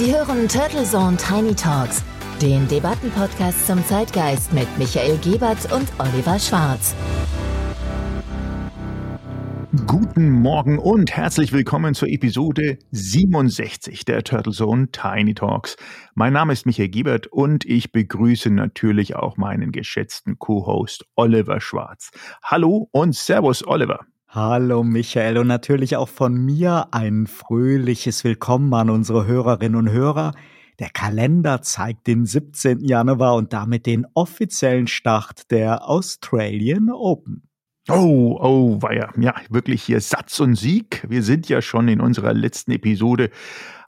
Sie hören Turtle Zone Tiny Talks, den Debattenpodcast zum Zeitgeist mit Michael Gebert und Oliver Schwarz. Guten Morgen und herzlich willkommen zur Episode 67 der Turtle Zone Tiny Talks. Mein Name ist Michael Gebert und ich begrüße natürlich auch meinen geschätzten Co-Host Oliver Schwarz. Hallo und Servus Oliver. Hallo Michael und natürlich auch von mir ein fröhliches Willkommen an unsere Hörerinnen und Hörer. Der Kalender zeigt den 17. Januar und damit den offiziellen Start der Australian Open. Oh, oh, war ja, ja, wirklich hier Satz und Sieg. Wir sind ja schon in unserer letzten Episode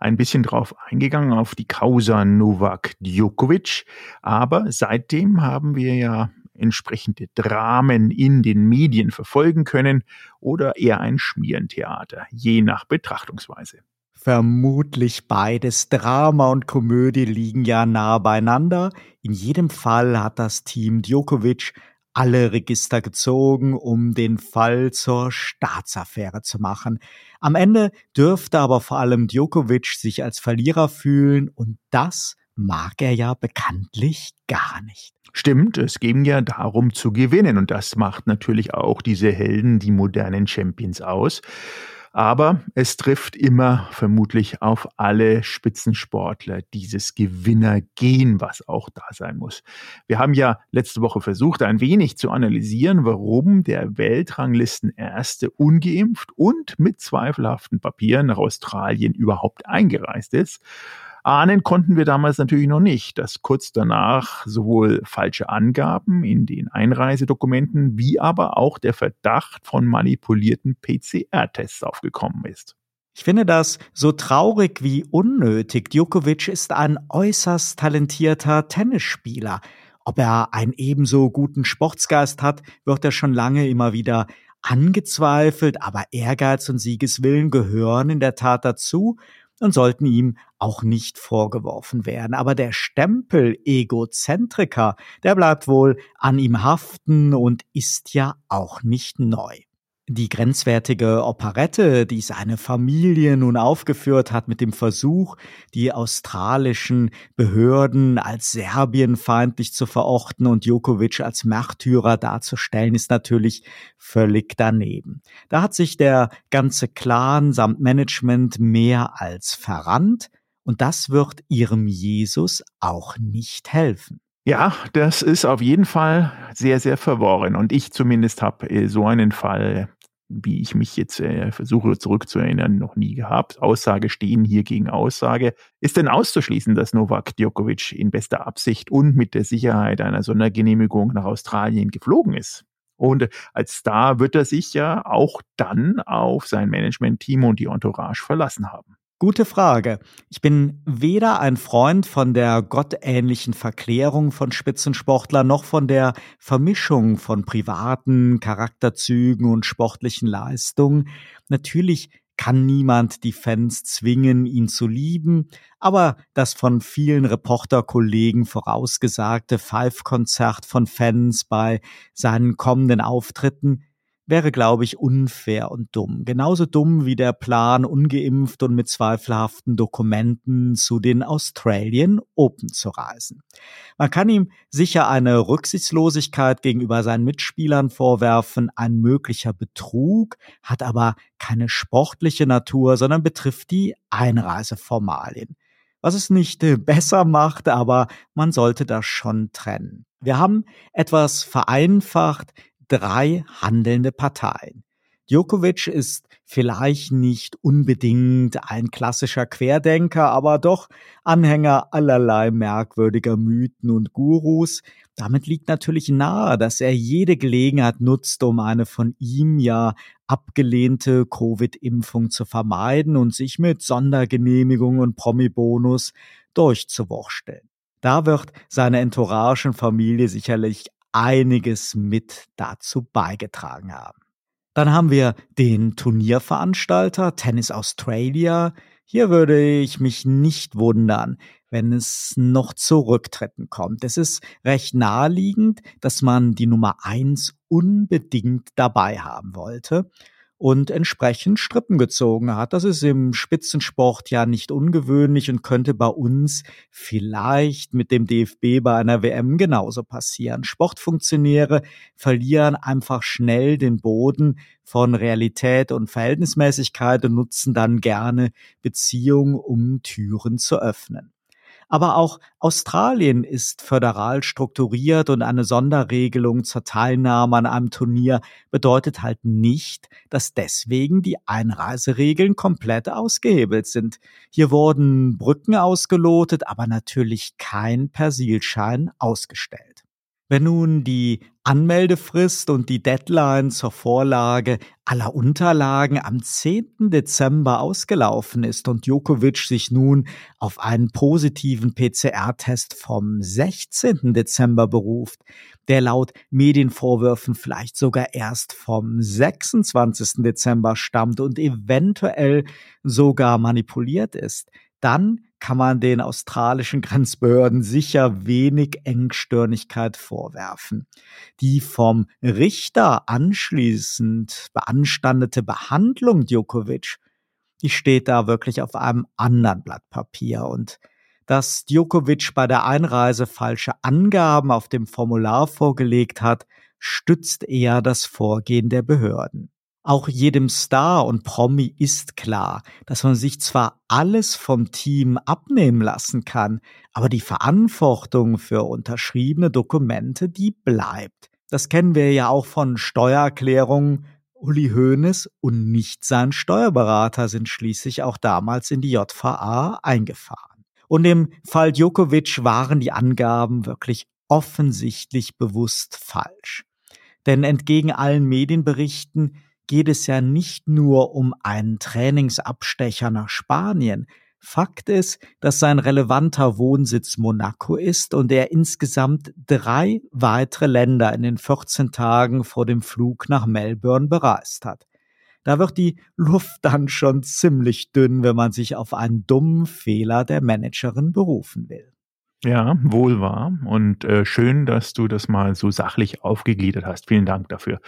ein bisschen drauf eingegangen, auf die Causa Novak Djokovic. Aber seitdem haben wir ja entsprechende Dramen in den Medien verfolgen können oder eher ein Schmierentheater, je nach Betrachtungsweise. Vermutlich beides. Drama und Komödie liegen ja nah beieinander. In jedem Fall hat das Team Djokovic alle Register gezogen, um den Fall zur Staatsaffäre zu machen. Am Ende dürfte aber vor allem Djokovic sich als Verlierer fühlen und das mag er ja bekanntlich gar nicht. Stimmt, es ging ja darum zu gewinnen und das macht natürlich auch diese Helden, die modernen Champions aus. Aber es trifft immer vermutlich auf alle Spitzensportler dieses Gewinnergehen, was auch da sein muss. Wir haben ja letzte Woche versucht, ein wenig zu analysieren, warum der Weltranglistenerste ungeimpft und mit zweifelhaften Papieren nach Australien überhaupt eingereist ist. Ahnen konnten wir damals natürlich noch nicht, dass kurz danach sowohl falsche Angaben in den Einreisedokumenten wie aber auch der Verdacht von manipulierten PCR-Tests aufgekommen ist. Ich finde das so traurig wie unnötig. Djokovic ist ein äußerst talentierter Tennisspieler. Ob er einen ebenso guten Sportsgeist hat, wird er schon lange immer wieder angezweifelt, aber Ehrgeiz und Siegeswillen gehören in der Tat dazu und sollten ihm auch nicht vorgeworfen werden. Aber der Stempel Egozentriker, der bleibt wohl an ihm haften und ist ja auch nicht neu. Die grenzwertige Operette, die seine Familie nun aufgeführt hat mit dem Versuch, die australischen Behörden als serbienfeindlich zu verorten und Djokovic als Märtyrer darzustellen, ist natürlich völlig daneben. Da hat sich der ganze Clan samt Management mehr als verrannt und das wird ihrem Jesus auch nicht helfen. Ja, das ist auf jeden Fall sehr, sehr verworren. Und ich zumindest habe äh, so einen Fall, wie ich mich jetzt äh, versuche zurückzuerinnern, noch nie gehabt. Aussage stehen hier gegen Aussage. Ist denn auszuschließen, dass Novak Djokovic in bester Absicht und mit der Sicherheit einer Sondergenehmigung nach Australien geflogen ist? Und als Star wird er sich ja auch dann auf sein Management-Team und die Entourage verlassen haben. Gute Frage. Ich bin weder ein Freund von der gottähnlichen Verklärung von Spitzensportlern noch von der Vermischung von privaten Charakterzügen und sportlichen Leistungen. Natürlich kann niemand die Fans zwingen, ihn zu lieben, aber das von vielen Reporterkollegen vorausgesagte Five-Konzert von Fans bei seinen kommenden Auftritten wäre, glaube ich, unfair und dumm. Genauso dumm wie der Plan, ungeimpft und mit zweifelhaften Dokumenten zu den Australian Open zu reisen. Man kann ihm sicher eine Rücksichtslosigkeit gegenüber seinen Mitspielern vorwerfen, ein möglicher Betrug, hat aber keine sportliche Natur, sondern betrifft die Einreiseformalien was es nicht besser macht, aber man sollte das schon trennen. Wir haben etwas vereinfacht drei handelnde Parteien. Djokovic ist vielleicht nicht unbedingt ein klassischer Querdenker, aber doch Anhänger allerlei merkwürdiger Mythen und Gurus. Damit liegt natürlich nahe, dass er jede Gelegenheit nutzt, um eine von ihm ja abgelehnte Covid-Impfung zu vermeiden und sich mit Sondergenehmigung und Promi-Bonus durchzuwursteln. Da wird seine Entouragenfamilie sicherlich einiges mit dazu beigetragen haben. Dann haben wir den Turnierveranstalter Tennis Australia. Hier würde ich mich nicht wundern, wenn es noch zu Rücktritten kommt. Es ist recht naheliegend, dass man die Nummer eins unbedingt dabei haben wollte. Und entsprechend Strippen gezogen hat. Das ist im Spitzensport ja nicht ungewöhnlich und könnte bei uns vielleicht mit dem DFB bei einer WM genauso passieren. Sportfunktionäre verlieren einfach schnell den Boden von Realität und Verhältnismäßigkeit und nutzen dann gerne Beziehungen, um Türen zu öffnen. Aber auch Australien ist föderal strukturiert und eine Sonderregelung zur Teilnahme an einem Turnier bedeutet halt nicht, dass deswegen die Einreiseregeln komplett ausgehebelt sind. Hier wurden Brücken ausgelotet, aber natürlich kein Persilschein ausgestellt. Wenn nun die Anmeldefrist und die Deadline zur Vorlage aller Unterlagen am 10. Dezember ausgelaufen ist und Djokovic sich nun auf einen positiven PCR-Test vom 16. Dezember beruft, der laut Medienvorwürfen vielleicht sogar erst vom 26. Dezember stammt und eventuell sogar manipuliert ist, dann kann man den australischen Grenzbehörden sicher wenig Engstirnigkeit vorwerfen. Die vom Richter anschließend beanstandete Behandlung Djokovic, die steht da wirklich auf einem anderen Blatt Papier und dass Djokovic bei der Einreise falsche Angaben auf dem Formular vorgelegt hat, stützt eher das Vorgehen der Behörden. Auch jedem Star und Promi ist klar, dass man sich zwar alles vom Team abnehmen lassen kann, aber die Verantwortung für unterschriebene Dokumente, die bleibt. Das kennen wir ja auch von Steuererklärungen. Uli Hoeneß und nicht sein Steuerberater sind schließlich auch damals in die JVA eingefahren. Und im Fall Djokovic waren die Angaben wirklich offensichtlich bewusst falsch. Denn entgegen allen Medienberichten geht es ja nicht nur um einen Trainingsabstecher nach Spanien. Fakt ist, dass sein relevanter Wohnsitz Monaco ist und er insgesamt drei weitere Länder in den 14 Tagen vor dem Flug nach Melbourne bereist hat. Da wird die Luft dann schon ziemlich dünn, wenn man sich auf einen dummen Fehler der Managerin berufen will. Ja, wohl wahr. Und äh, schön, dass du das mal so sachlich aufgegliedert hast. Vielen Dank dafür.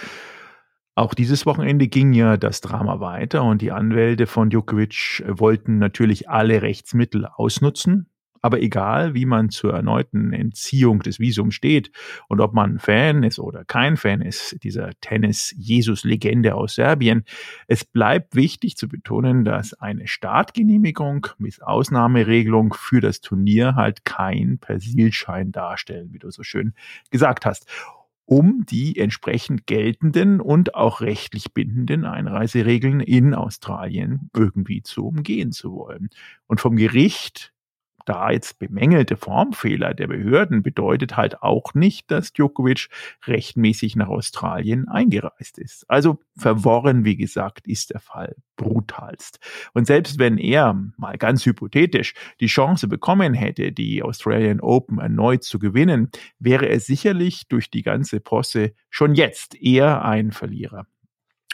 Auch dieses Wochenende ging ja das Drama weiter und die Anwälte von Djokovic wollten natürlich alle Rechtsmittel ausnutzen. Aber egal, wie man zur erneuten Entziehung des Visums steht und ob man Fan ist oder kein Fan ist, dieser Tennis-Jesus-Legende aus Serbien, es bleibt wichtig zu betonen, dass eine Startgenehmigung mit Ausnahmeregelung für das Turnier halt kein Persilschein darstellen, wie du so schön gesagt hast um die entsprechend geltenden und auch rechtlich bindenden Einreiseregeln in Australien irgendwie zu umgehen zu wollen. Und vom Gericht da jetzt bemängelte Formfehler der Behörden bedeutet halt auch nicht, dass Djokovic rechtmäßig nach Australien eingereist ist. Also verworren, wie gesagt, ist der Fall brutalst. Und selbst wenn er, mal ganz hypothetisch, die Chance bekommen hätte, die Australian Open erneut zu gewinnen, wäre er sicherlich durch die ganze Posse schon jetzt eher ein Verlierer.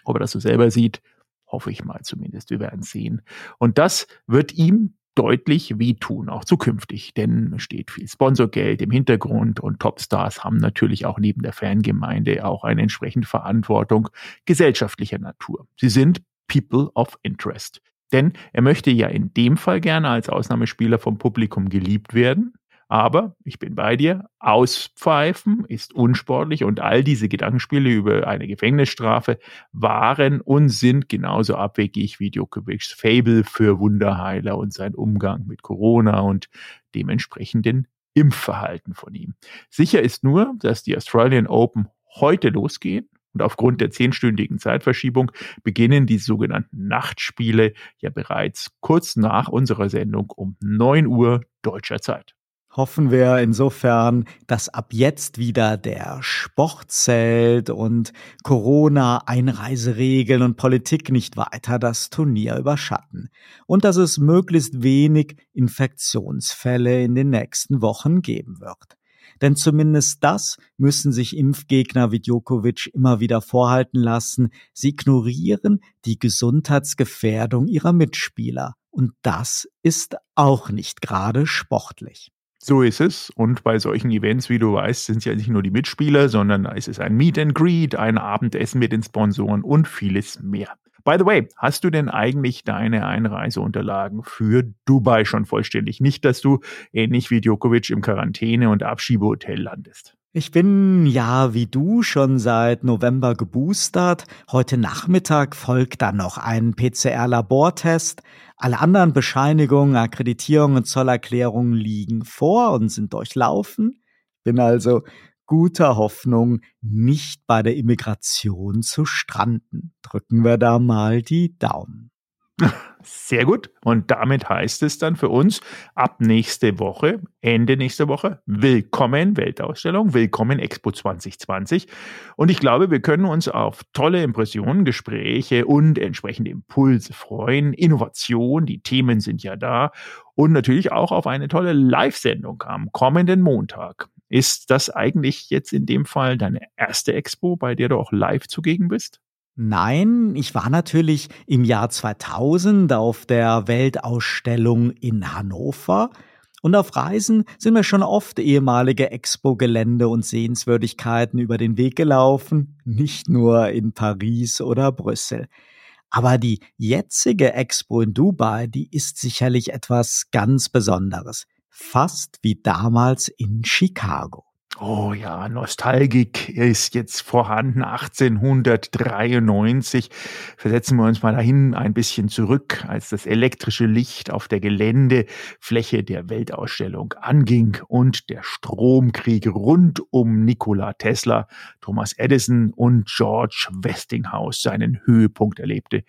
Ob er das so selber sieht, hoffe ich mal zumindest. Wir werden sehen. Und das wird ihm deutlich wehtun, auch zukünftig, denn steht viel Sponsorgeld im Hintergrund und Topstars haben natürlich auch neben der Fangemeinde auch eine entsprechende Verantwortung gesellschaftlicher Natur. Sie sind People of Interest. Denn er möchte ja in dem Fall gerne als Ausnahmespieler vom Publikum geliebt werden. Aber ich bin bei dir, auspfeifen ist unsportlich und all diese Gedankenspiele über eine Gefängnisstrafe waren und sind genauso abwegig wie Djokovic's Fable für Wunderheiler und sein Umgang mit Corona und dementsprechenden Impfverhalten von ihm. Sicher ist nur, dass die Australian Open heute losgehen und aufgrund der zehnstündigen Zeitverschiebung beginnen die sogenannten Nachtspiele ja bereits kurz nach unserer Sendung um 9 Uhr deutscher Zeit hoffen wir insofern, dass ab jetzt wieder der Sport zählt und Corona, Einreiseregeln und Politik nicht weiter das Turnier überschatten und dass es möglichst wenig Infektionsfälle in den nächsten Wochen geben wird. Denn zumindest das müssen sich Impfgegner wie Djokovic immer wieder vorhalten lassen. Sie ignorieren die Gesundheitsgefährdung ihrer Mitspieler. Und das ist auch nicht gerade sportlich. So ist es. Und bei solchen Events, wie du weißt, sind es ja nicht nur die Mitspieler, sondern es ist ein Meet and Greet, ein Abendessen mit den Sponsoren und vieles mehr. By the way, hast du denn eigentlich deine Einreiseunterlagen für Dubai schon vollständig? Nicht, dass du ähnlich wie Djokovic im Quarantäne- und Abschiebehotel landest. Ich bin ja wie du schon seit November geboostert. Heute Nachmittag folgt dann noch ein PCR-Labortest. Alle anderen Bescheinigungen, Akkreditierungen und Zollerklärungen liegen vor und sind durchlaufen. Bin also guter Hoffnung, nicht bei der Immigration zu stranden. Drücken wir da mal die Daumen. Sehr gut. Und damit heißt es dann für uns ab nächste Woche, Ende nächster Woche, willkommen Weltausstellung, willkommen Expo 2020. Und ich glaube, wir können uns auf tolle Impressionen, Gespräche und entsprechende Impulse freuen. Innovation, die Themen sind ja da. Und natürlich auch auf eine tolle Live-Sendung am kommenden Montag. Ist das eigentlich jetzt in dem Fall deine erste Expo, bei der du auch live zugegen bist? Nein, ich war natürlich im Jahr 2000 auf der Weltausstellung in Hannover und auf Reisen sind mir schon oft ehemalige Expo-Gelände und Sehenswürdigkeiten über den Weg gelaufen, nicht nur in Paris oder Brüssel. Aber die jetzige Expo in Dubai, die ist sicherlich etwas ganz Besonderes. Fast wie damals in Chicago. Oh ja, Nostalgik ist jetzt vorhanden, 1893. Versetzen wir uns mal dahin ein bisschen zurück, als das elektrische Licht auf der Geländefläche der Weltausstellung anging und der Stromkrieg rund um Nikola Tesla, Thomas Edison und George Westinghouse seinen Höhepunkt erlebte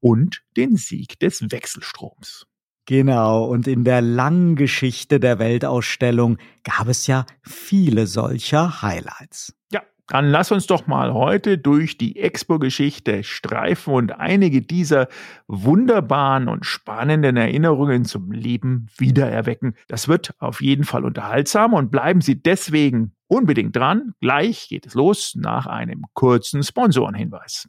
und den Sieg des Wechselstroms. Genau, und in der langen Geschichte der Weltausstellung gab es ja viele solcher Highlights. Ja, dann lass uns doch mal heute durch die Expo-Geschichte streifen und einige dieser wunderbaren und spannenden Erinnerungen zum Leben wiedererwecken. Das wird auf jeden Fall unterhaltsam und bleiben Sie deswegen unbedingt dran. Gleich geht es los nach einem kurzen Sponsorenhinweis.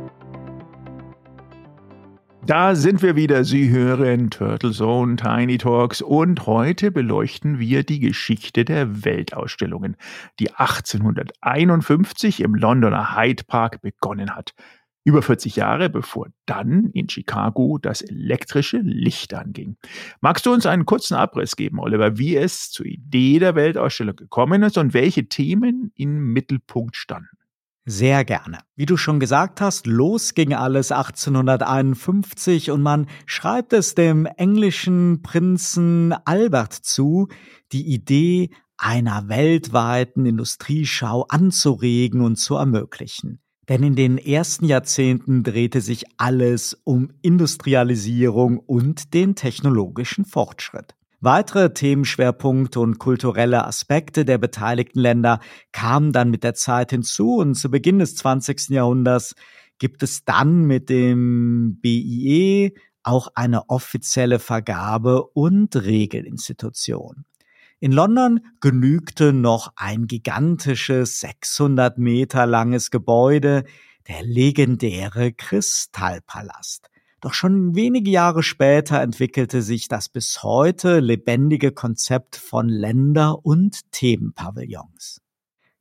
Da sind wir wieder. Sie hören Turtle Zone Tiny Talks und heute beleuchten wir die Geschichte der Weltausstellungen, die 1851 im Londoner Hyde Park begonnen hat. Über 40 Jahre bevor dann in Chicago das elektrische Licht anging. Magst du uns einen kurzen Abriss geben, Oliver, wie es zur Idee der Weltausstellung gekommen ist und welche Themen im Mittelpunkt standen? Sehr gerne. Wie du schon gesagt hast, los ging alles 1851 und man schreibt es dem englischen Prinzen Albert zu, die Idee einer weltweiten Industrieschau anzuregen und zu ermöglichen. Denn in den ersten Jahrzehnten drehte sich alles um Industrialisierung und den technologischen Fortschritt. Weitere Themenschwerpunkte und kulturelle Aspekte der beteiligten Länder kamen dann mit der Zeit hinzu und zu Beginn des 20. Jahrhunderts gibt es dann mit dem BIE auch eine offizielle Vergabe und Regelinstitution. In London genügte noch ein gigantisches 600 Meter langes Gebäude, der legendäre Kristallpalast. Doch schon wenige Jahre später entwickelte sich das bis heute lebendige Konzept von Länder- und Themenpavillons.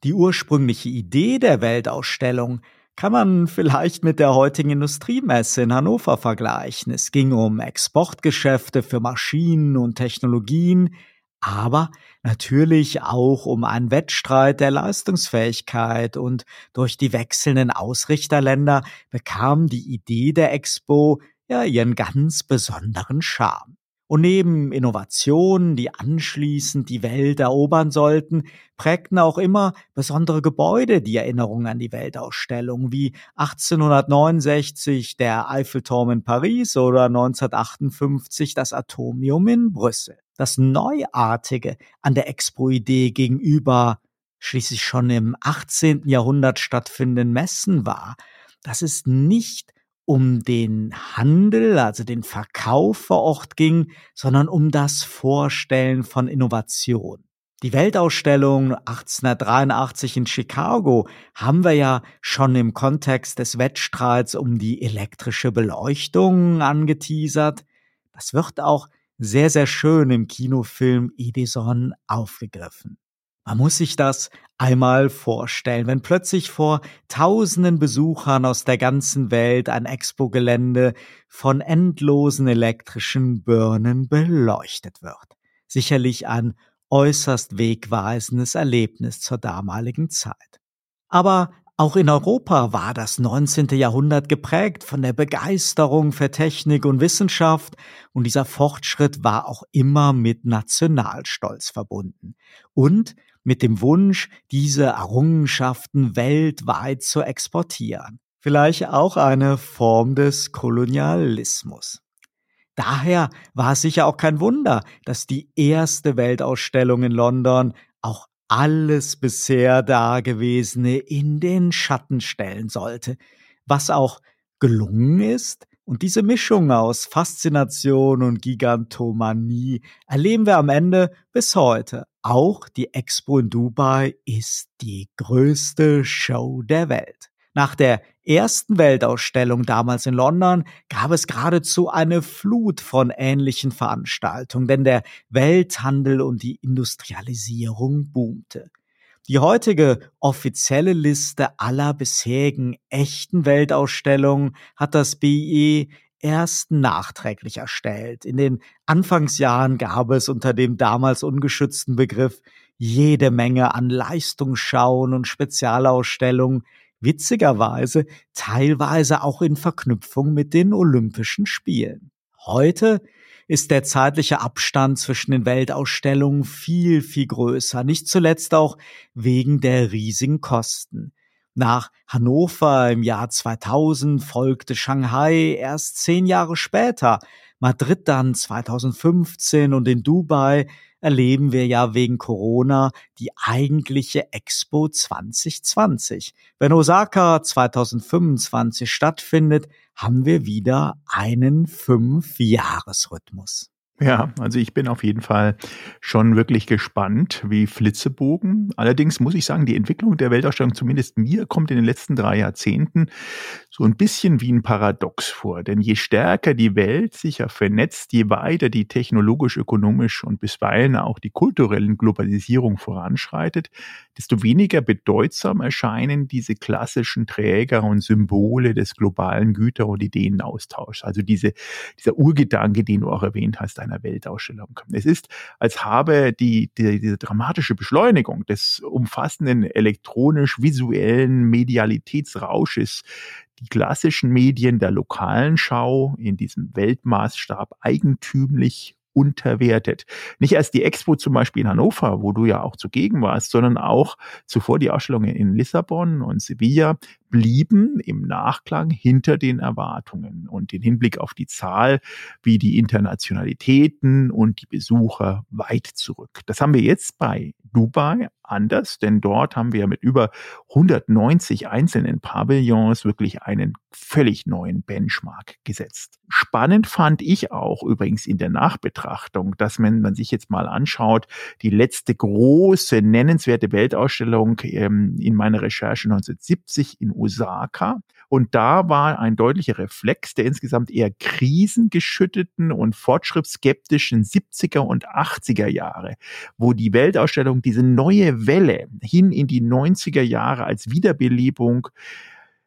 Die ursprüngliche Idee der Weltausstellung kann man vielleicht mit der heutigen Industriemesse in Hannover vergleichen. Es ging um Exportgeschäfte für Maschinen und Technologien, aber natürlich auch um einen Wettstreit der Leistungsfähigkeit und durch die wechselnden Ausrichterländer bekam die Idee der Expo ja ihren ganz besonderen Charme. Und neben Innovationen, die anschließend die Welt erobern sollten, prägten auch immer besondere Gebäude die Erinnerung an die Weltausstellung, wie 1869 der Eiffelturm in Paris oder 1958 das Atomium in Brüssel. Das Neuartige an der Expo-Idee gegenüber schließlich schon im 18. Jahrhundert stattfindenden Messen war, dass es nicht um den Handel, also den Verkauf vor Ort ging, sondern um das Vorstellen von Innovation. Die Weltausstellung 1883 in Chicago haben wir ja schon im Kontext des Wettstreits um die elektrische Beleuchtung angeteasert. Das wird auch sehr, sehr schön im Kinofilm Edison aufgegriffen. Man muss sich das einmal vorstellen, wenn plötzlich vor tausenden Besuchern aus der ganzen Welt ein Expo-Gelände von endlosen elektrischen Birnen beleuchtet wird. Sicherlich ein äußerst wegweisendes Erlebnis zur damaligen Zeit. Aber auch in Europa war das 19. Jahrhundert geprägt von der Begeisterung für Technik und Wissenschaft und dieser Fortschritt war auch immer mit Nationalstolz verbunden und mit dem Wunsch, diese Errungenschaften weltweit zu exportieren. Vielleicht auch eine Form des Kolonialismus. Daher war es sicher auch kein Wunder, dass die erste Weltausstellung in London auch alles bisher Dagewesene in den Schatten stellen sollte, was auch gelungen ist. Und diese Mischung aus Faszination und Gigantomanie erleben wir am Ende bis heute. Auch die Expo in Dubai ist die größte Show der Welt. Nach der ersten Weltausstellung damals in London gab es geradezu eine Flut von ähnlichen Veranstaltungen, denn der Welthandel und die Industrialisierung boomte. Die heutige offizielle Liste aller bisherigen echten Weltausstellungen hat das BIE erst nachträglich erstellt. In den Anfangsjahren gab es unter dem damals ungeschützten Begriff jede Menge an Leistungsschauen und Spezialausstellungen, witzigerweise teilweise auch in Verknüpfung mit den Olympischen Spielen. Heute ist der zeitliche Abstand zwischen den Weltausstellungen viel, viel größer, nicht zuletzt auch wegen der riesigen Kosten. Nach Hannover im Jahr 2000 folgte Shanghai erst zehn Jahre später, Madrid dann 2015 und in Dubai erleben wir ja wegen Corona die eigentliche Expo 2020. Wenn Osaka 2025 stattfindet, haben wir wieder einen Fünf-Jahres-Rhythmus. Ja, also ich bin auf jeden Fall schon wirklich gespannt, wie Flitzebogen. Allerdings muss ich sagen, die Entwicklung der Weltausstellung, zumindest mir, kommt in den letzten drei Jahrzehnten so ein bisschen wie ein Paradox vor. Denn je stärker die Welt sich ja vernetzt, je weiter die technologisch, ökonomisch und bisweilen auch die kulturellen Globalisierung voranschreitet, desto weniger bedeutsam erscheinen diese klassischen Träger und Symbole des globalen Güter- und Ideenaustauschs. Also diese, dieser Urgedanke, den du auch erwähnt hast, einer Weltausstellung. Es ist, als habe die, die, diese dramatische Beschleunigung des umfassenden elektronisch-visuellen Medialitätsrausches die klassischen Medien der lokalen Schau in diesem Weltmaßstab eigentümlich unterwertet. Nicht erst die Expo zum Beispiel in Hannover, wo du ja auch zugegen warst, sondern auch zuvor die Ausstellungen in Lissabon und Sevilla blieben im Nachklang hinter den Erwartungen und den Hinblick auf die Zahl wie die Internationalitäten und die Besucher weit zurück. Das haben wir jetzt bei Dubai anders, denn dort haben wir mit über 190 einzelnen Pavillons wirklich einen völlig neuen Benchmark gesetzt. Spannend fand ich auch übrigens in der Nachbetrachtung, dass wenn man sich jetzt mal anschaut, die letzte große nennenswerte Weltausstellung ähm, in meiner Recherche 1970 in Osaka. Und da war ein deutlicher Reflex der insgesamt eher krisengeschütteten und fortschrittsskeptischen 70er und 80er Jahre, wo die Weltausstellung diese neue Welle hin in die 90er Jahre als Wiederbelebung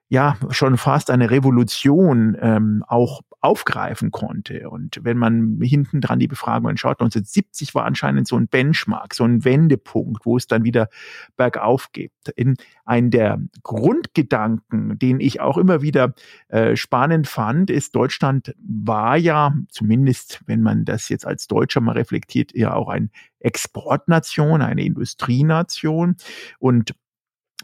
ja schon fast eine Revolution ähm, auch aufgreifen konnte. Und wenn man hinten dran die Befragungen schaut, 1970 war anscheinend so ein Benchmark, so ein Wendepunkt, wo es dann wieder bergauf geht. In ein der Grundgedanken, den ich auch immer wieder äh, spannend fand, ist, Deutschland war ja, zumindest wenn man das jetzt als Deutscher mal reflektiert, ja auch ein Exportnation, eine Industrienation. Und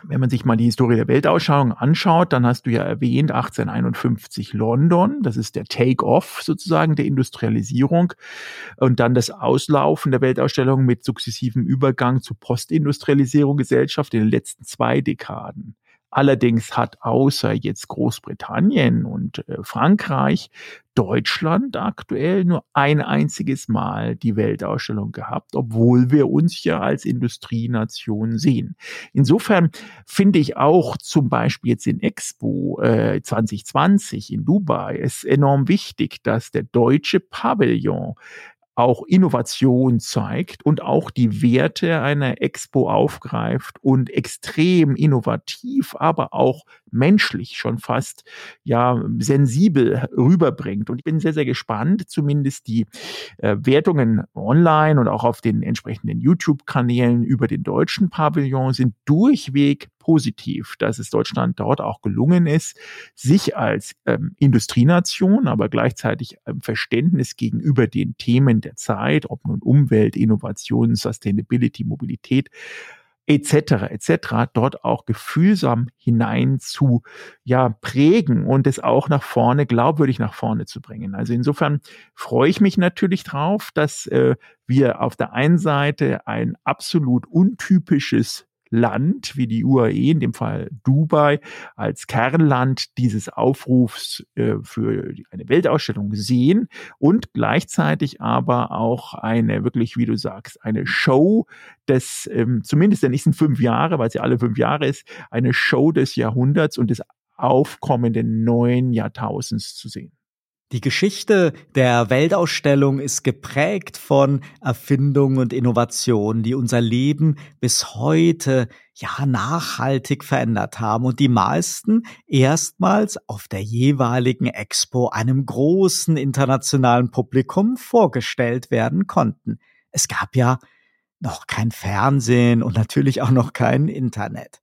wenn man sich mal die Historie der Weltausstellung anschaut, dann hast du ja erwähnt 1851 London, das ist der Take-off sozusagen der Industrialisierung und dann das Auslaufen der Weltausstellung mit sukzessivem Übergang zur Postindustrialisierung Gesellschaft in den letzten zwei Dekaden. Allerdings hat außer jetzt Großbritannien und äh, Frankreich Deutschland aktuell nur ein einziges Mal die Weltausstellung gehabt, obwohl wir uns ja als Industrienation sehen. Insofern finde ich auch zum Beispiel jetzt in Expo äh, 2020 in Dubai es enorm wichtig, dass der deutsche Pavillon auch Innovation zeigt und auch die Werte einer Expo aufgreift und extrem innovativ, aber auch menschlich schon fast ja sensibel rüberbringt. Und ich bin sehr, sehr gespannt, zumindest die äh, Wertungen online und auch auf den entsprechenden YouTube-Kanälen über den deutschen Pavillon sind durchweg positiv, dass es Deutschland dort auch gelungen ist, sich als ähm, Industrienation, aber gleichzeitig ähm, Verständnis gegenüber den Themen der Zeit, ob nun Umwelt, Innovation, Sustainability, Mobilität, etc. etc. dort auch gefühlsam hinein zu ja prägen und es auch nach vorne glaubwürdig nach vorne zu bringen. Also insofern freue ich mich natürlich drauf, dass äh, wir auf der einen Seite ein absolut untypisches Land wie die UAE, in dem Fall Dubai, als Kernland dieses Aufrufs äh, für eine Weltausstellung sehen und gleichzeitig aber auch eine wirklich, wie du sagst, eine Show des, ähm, zumindest der nächsten fünf Jahre, weil sie alle fünf Jahre ist, eine Show des Jahrhunderts und des aufkommenden neuen Jahrtausends zu sehen. Die Geschichte der Weltausstellung ist geprägt von Erfindungen und Innovationen, die unser Leben bis heute ja nachhaltig verändert haben und die meisten erstmals auf der jeweiligen Expo einem großen internationalen Publikum vorgestellt werden konnten. Es gab ja noch kein Fernsehen und natürlich auch noch kein Internet.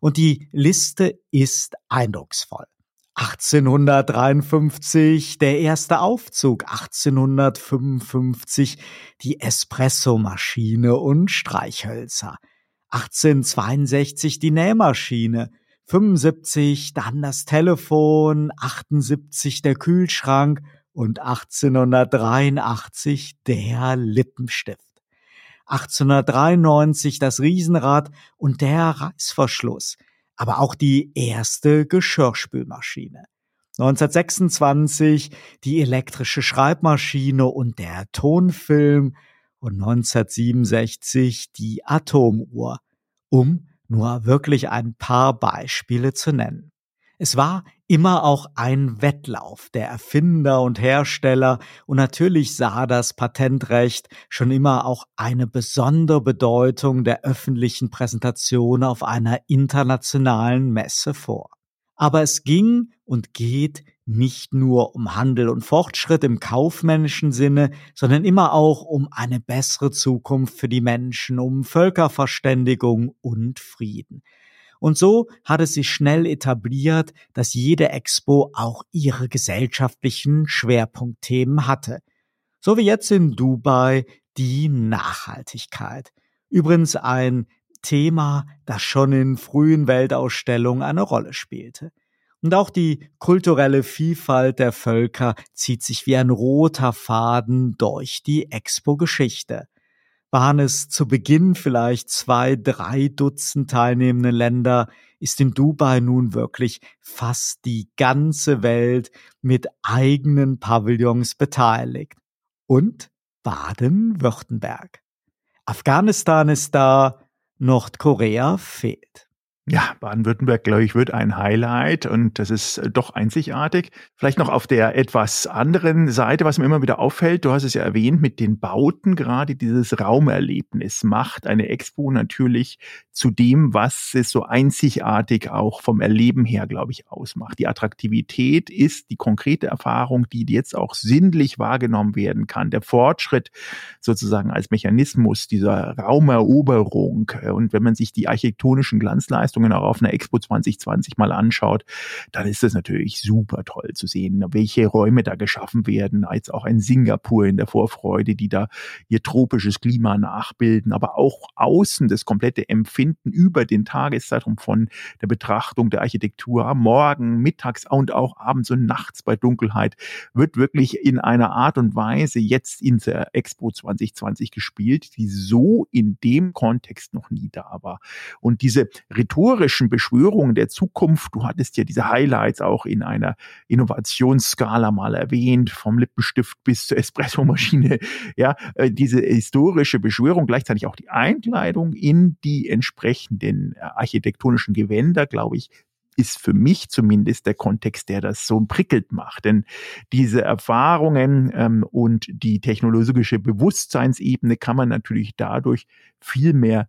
Und die Liste ist eindrucksvoll. 1853 der erste Aufzug, 1855 die Espressomaschine und Streichhölzer, 1862 die Nähmaschine, 75 dann das Telefon, 78 der Kühlschrank. Und 1883 der Lippenstift. 1893 das Riesenrad und der Reißverschluss aber auch die erste Geschirrspülmaschine. 1926 die elektrische Schreibmaschine und der Tonfilm und 1967 die Atomuhr, um nur wirklich ein paar Beispiele zu nennen. Es war immer auch ein Wettlauf der Erfinder und Hersteller und natürlich sah das Patentrecht schon immer auch eine besondere Bedeutung der öffentlichen Präsentation auf einer internationalen Messe vor. Aber es ging und geht nicht nur um Handel und Fortschritt im kaufmännischen Sinne, sondern immer auch um eine bessere Zukunft für die Menschen, um Völkerverständigung und Frieden. Und so hat es sich schnell etabliert, dass jede Expo auch ihre gesellschaftlichen Schwerpunktthemen hatte. So wie jetzt in Dubai die Nachhaltigkeit. Übrigens ein Thema, das schon in frühen Weltausstellungen eine Rolle spielte. Und auch die kulturelle Vielfalt der Völker zieht sich wie ein roter Faden durch die Expo-Geschichte waren es zu Beginn vielleicht zwei, drei Dutzend teilnehmende Länder, ist in Dubai nun wirklich fast die ganze Welt mit eigenen Pavillons beteiligt. Und Baden-Württemberg. Afghanistan ist da, Nordkorea fehlt. Ja, Baden-Württemberg, glaube ich, wird ein Highlight und das ist äh, doch einzigartig. Vielleicht noch auf der etwas anderen Seite, was mir immer wieder auffällt, du hast es ja erwähnt, mit den Bauten gerade dieses Raumerlebnis macht eine Expo natürlich zu dem, was es so einzigartig auch vom Erleben her, glaube ich, ausmacht. Die Attraktivität ist die konkrete Erfahrung, die jetzt auch sinnlich wahrgenommen werden kann. Der Fortschritt sozusagen als Mechanismus dieser Raumeroberung. Und wenn man sich die architektonischen Glanzleistungen Leistungen auch auf einer Expo 2020 mal anschaut, dann ist es natürlich super toll zu sehen, welche Räume da geschaffen werden, als auch ein Singapur in der Vorfreude, die da ihr tropisches Klima nachbilden, aber auch außen das komplette Empfinden über den Tageszeitraum von der Betrachtung der Architektur am Morgen, mittags und auch abends und nachts bei Dunkelheit wird wirklich in einer Art und Weise jetzt in der Expo 2020 gespielt, die so in dem Kontext noch nie da war. Und diese Rhetorik historischen Beschwörungen der Zukunft, du hattest ja diese Highlights auch in einer Innovationsskala mal erwähnt, vom Lippenstift bis zur Espressomaschine, ja, äh, diese historische Beschwörung, gleichzeitig auch die Einkleidung in die entsprechenden architektonischen Gewänder, glaube ich, ist für mich zumindest der Kontext, der das so prickelt macht. Denn diese Erfahrungen ähm, und die technologische Bewusstseinsebene kann man natürlich dadurch viel mehr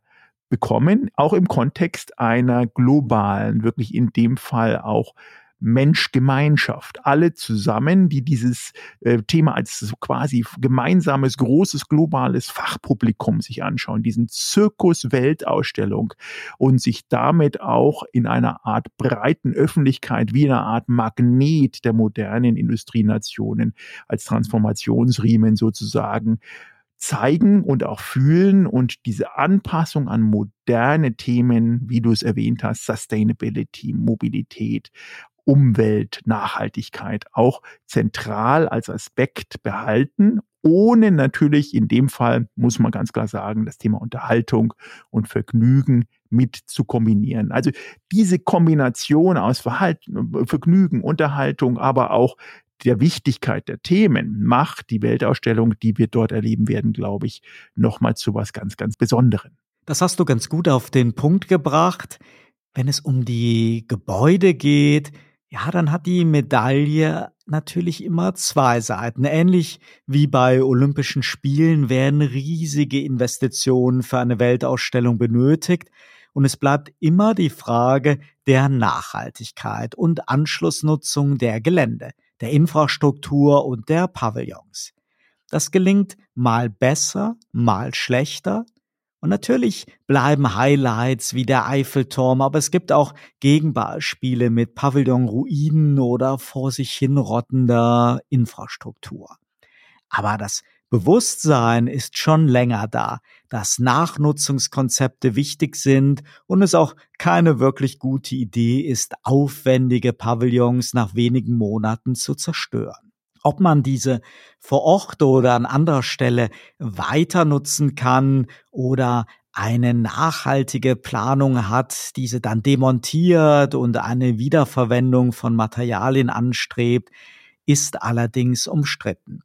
bekommen, auch im Kontext einer globalen, wirklich in dem Fall auch Menschgemeinschaft. Alle zusammen, die dieses äh, Thema als quasi gemeinsames, großes, globales Fachpublikum sich anschauen, diesen Zirkus Weltausstellung und sich damit auch in einer Art breiten Öffentlichkeit wie einer Art Magnet der modernen Industrienationen als Transformationsriemen sozusagen zeigen und auch fühlen und diese Anpassung an moderne Themen, wie du es erwähnt hast, Sustainability, Mobilität, Umwelt, Nachhaltigkeit auch zentral als Aspekt behalten, ohne natürlich in dem Fall, muss man ganz klar sagen, das Thema Unterhaltung und Vergnügen mit zu kombinieren. Also diese Kombination aus Verhalten, Vergnügen, Unterhaltung, aber auch der Wichtigkeit der Themen macht die Weltausstellung, die wir dort erleben werden, glaube ich, nochmal zu was ganz, ganz Besonderem. Das hast du ganz gut auf den Punkt gebracht. Wenn es um die Gebäude geht, ja, dann hat die Medaille natürlich immer zwei Seiten. Ähnlich wie bei Olympischen Spielen werden riesige Investitionen für eine Weltausstellung benötigt. Und es bleibt immer die Frage der Nachhaltigkeit und Anschlussnutzung der Gelände, der Infrastruktur und der Pavillons. Das gelingt mal besser, mal schlechter, und natürlich bleiben Highlights wie der Eiffelturm, aber es gibt auch Gegenbeispiele mit Pavillonruinen oder vor sich hinrottender Infrastruktur. Aber das Bewusstsein ist schon länger da, dass Nachnutzungskonzepte wichtig sind und es auch keine wirklich gute Idee ist, aufwendige Pavillons nach wenigen Monaten zu zerstören ob man diese vor Ort oder an anderer Stelle weiter nutzen kann oder eine nachhaltige Planung hat, diese dann demontiert und eine Wiederverwendung von Materialien anstrebt, ist allerdings umstritten.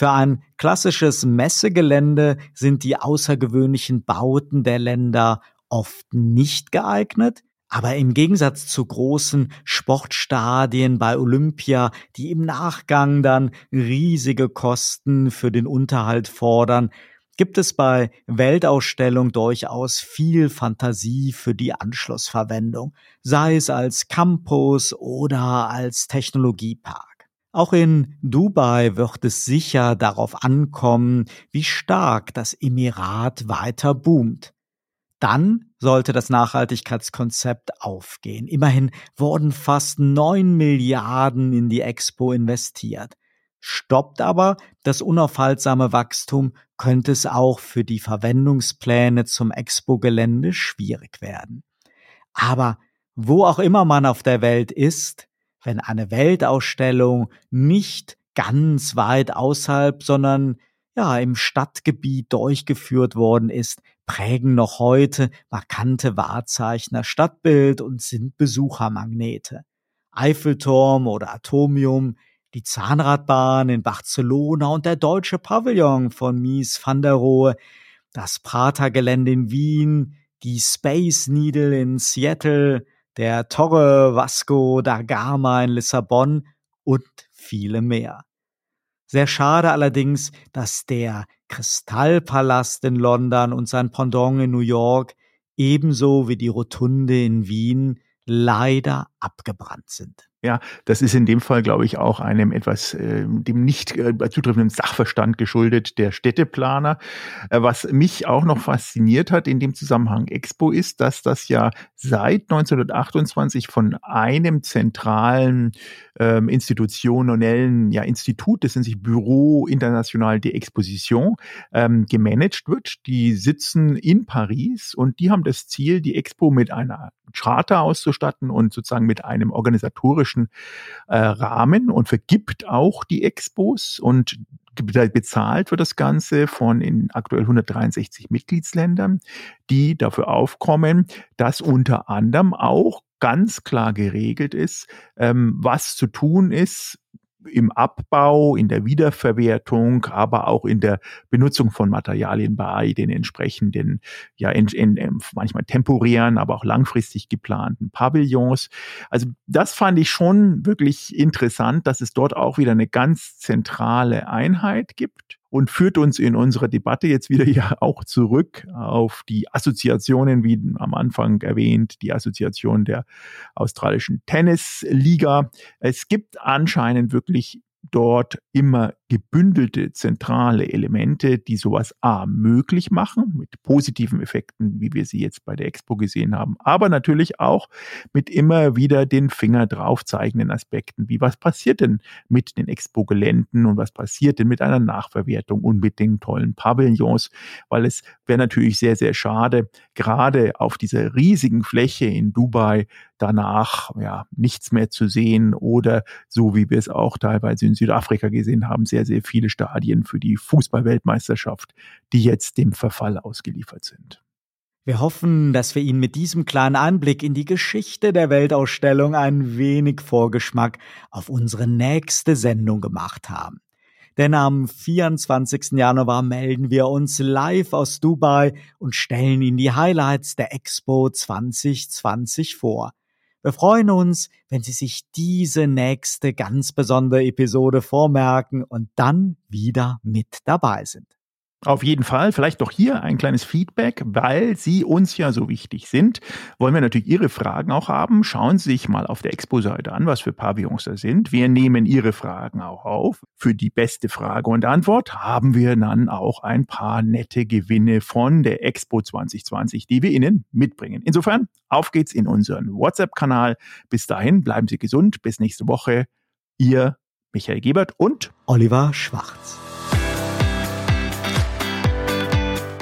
Für ein klassisches Messegelände sind die außergewöhnlichen Bauten der Länder oft nicht geeignet, aber im Gegensatz zu großen Sportstadien bei Olympia, die im Nachgang dann riesige Kosten für den Unterhalt fordern, gibt es bei Weltausstellung durchaus viel Fantasie für die Anschlussverwendung, sei es als Campus oder als Technologiepark. Auch in Dubai wird es sicher darauf ankommen, wie stark das Emirat weiter boomt dann sollte das Nachhaltigkeitskonzept aufgehen. Immerhin wurden fast neun Milliarden in die Expo investiert. Stoppt aber das unaufhaltsame Wachstum, könnte es auch für die Verwendungspläne zum Expo-Gelände schwierig werden. Aber wo auch immer man auf der Welt ist, wenn eine Weltausstellung nicht ganz weit außerhalb, sondern ja, im Stadtgebiet durchgeführt worden ist, prägen noch heute markante Wahrzeichen das Stadtbild und sind Besuchermagnete. Eiffelturm oder Atomium, die Zahnradbahn in Barcelona und der deutsche Pavillon von Mies van der Rohe, das Pratergelände in Wien, die Space Needle in Seattle, der Torre Vasco da Gama in Lissabon und viele mehr. Sehr schade allerdings, dass der Kristallpalast in London und sein Pendant in New York ebenso wie die Rotunde in Wien leider abgebrannt sind. Ja, das ist in dem Fall, glaube ich, auch einem etwas äh, dem nicht äh, zutreffenden Sachverstand geschuldet der Städteplaner. Äh, was mich auch noch fasziniert hat in dem Zusammenhang Expo ist, dass das ja seit 1928 von einem zentralen ähm, institutionellen ja, Institut, das nennt sich Bureau International de Exposition, ähm, gemanagt wird. Die sitzen in Paris und die haben das Ziel, die Expo mit einer Charter auszustatten und sozusagen mit einem organisatorischen organisatorischen äh, Rahmen und vergibt auch die Expos und bezahlt wird das Ganze von in aktuell 163 Mitgliedsländern, die dafür aufkommen, dass unter anderem auch ganz klar geregelt ist, ähm, was zu tun ist, im Abbau, in der Wiederverwertung, aber auch in der Benutzung von Materialien bei den entsprechenden, ja, in, in, manchmal temporären, aber auch langfristig geplanten Pavillons. Also das fand ich schon wirklich interessant, dass es dort auch wieder eine ganz zentrale Einheit gibt und führt uns in unserer Debatte jetzt wieder ja auch zurück auf die Assoziationen, wie am Anfang erwähnt, die Assoziation der australischen Tennisliga. Es gibt anscheinend wirklich dort immer gebündelte zentrale Elemente, die sowas A möglich machen, mit positiven Effekten, wie wir sie jetzt bei der Expo gesehen haben, aber natürlich auch mit immer wieder den Finger drauf zeigenden Aspekten, wie was passiert denn mit den Expo-Geländen und was passiert denn mit einer Nachverwertung und mit den tollen Pavillons, weil es wäre natürlich sehr, sehr schade, gerade auf dieser riesigen Fläche in Dubai danach ja nichts mehr zu sehen oder so wie wir es auch teilweise in Südafrika gesehen haben, sehr, sehr viele Stadien für die Fußballweltmeisterschaft, die jetzt dem Verfall ausgeliefert sind. Wir hoffen, dass wir Ihnen mit diesem kleinen Einblick in die Geschichte der Weltausstellung ein wenig Vorgeschmack auf unsere nächste Sendung gemacht haben. Denn am 24. Januar melden wir uns live aus Dubai und stellen Ihnen die Highlights der Expo 2020 vor. Wir freuen uns, wenn Sie sich diese nächste ganz besondere Episode vormerken und dann wieder mit dabei sind. Auf jeden Fall, vielleicht doch hier ein kleines Feedback, weil Sie uns ja so wichtig sind, wollen wir natürlich Ihre Fragen auch haben. Schauen Sie sich mal auf der Expo-Seite an, was für Pavillons da sind. Wir nehmen Ihre Fragen auch auf. Für die beste Frage und Antwort haben wir dann auch ein paar nette Gewinne von der Expo 2020, die wir Ihnen mitbringen. Insofern, auf geht's in unseren WhatsApp-Kanal. Bis dahin, bleiben Sie gesund. Bis nächste Woche. Ihr Michael Gebert und Oliver Schwarz.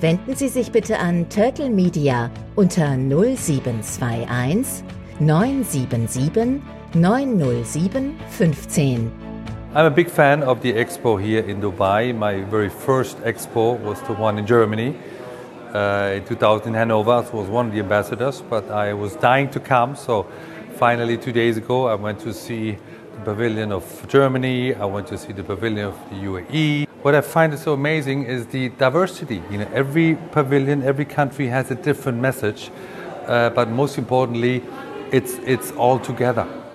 wenden Sie sich bitte an Turtle Media unter 0721 977 907 15. I'm a big fan of the expo here in Dubai. My very first expo was the one in Germany. Uh, in 2000 in Hanover, I was one of the ambassadors, but I was dying to come. So finally, two days ago, I went to see the pavilion of Germany. I went to see the pavilion of the UAE. What I find is so amazing is the diversity. You know, every pavilion, every country has a different message, uh, but most importantly, it's it's all together.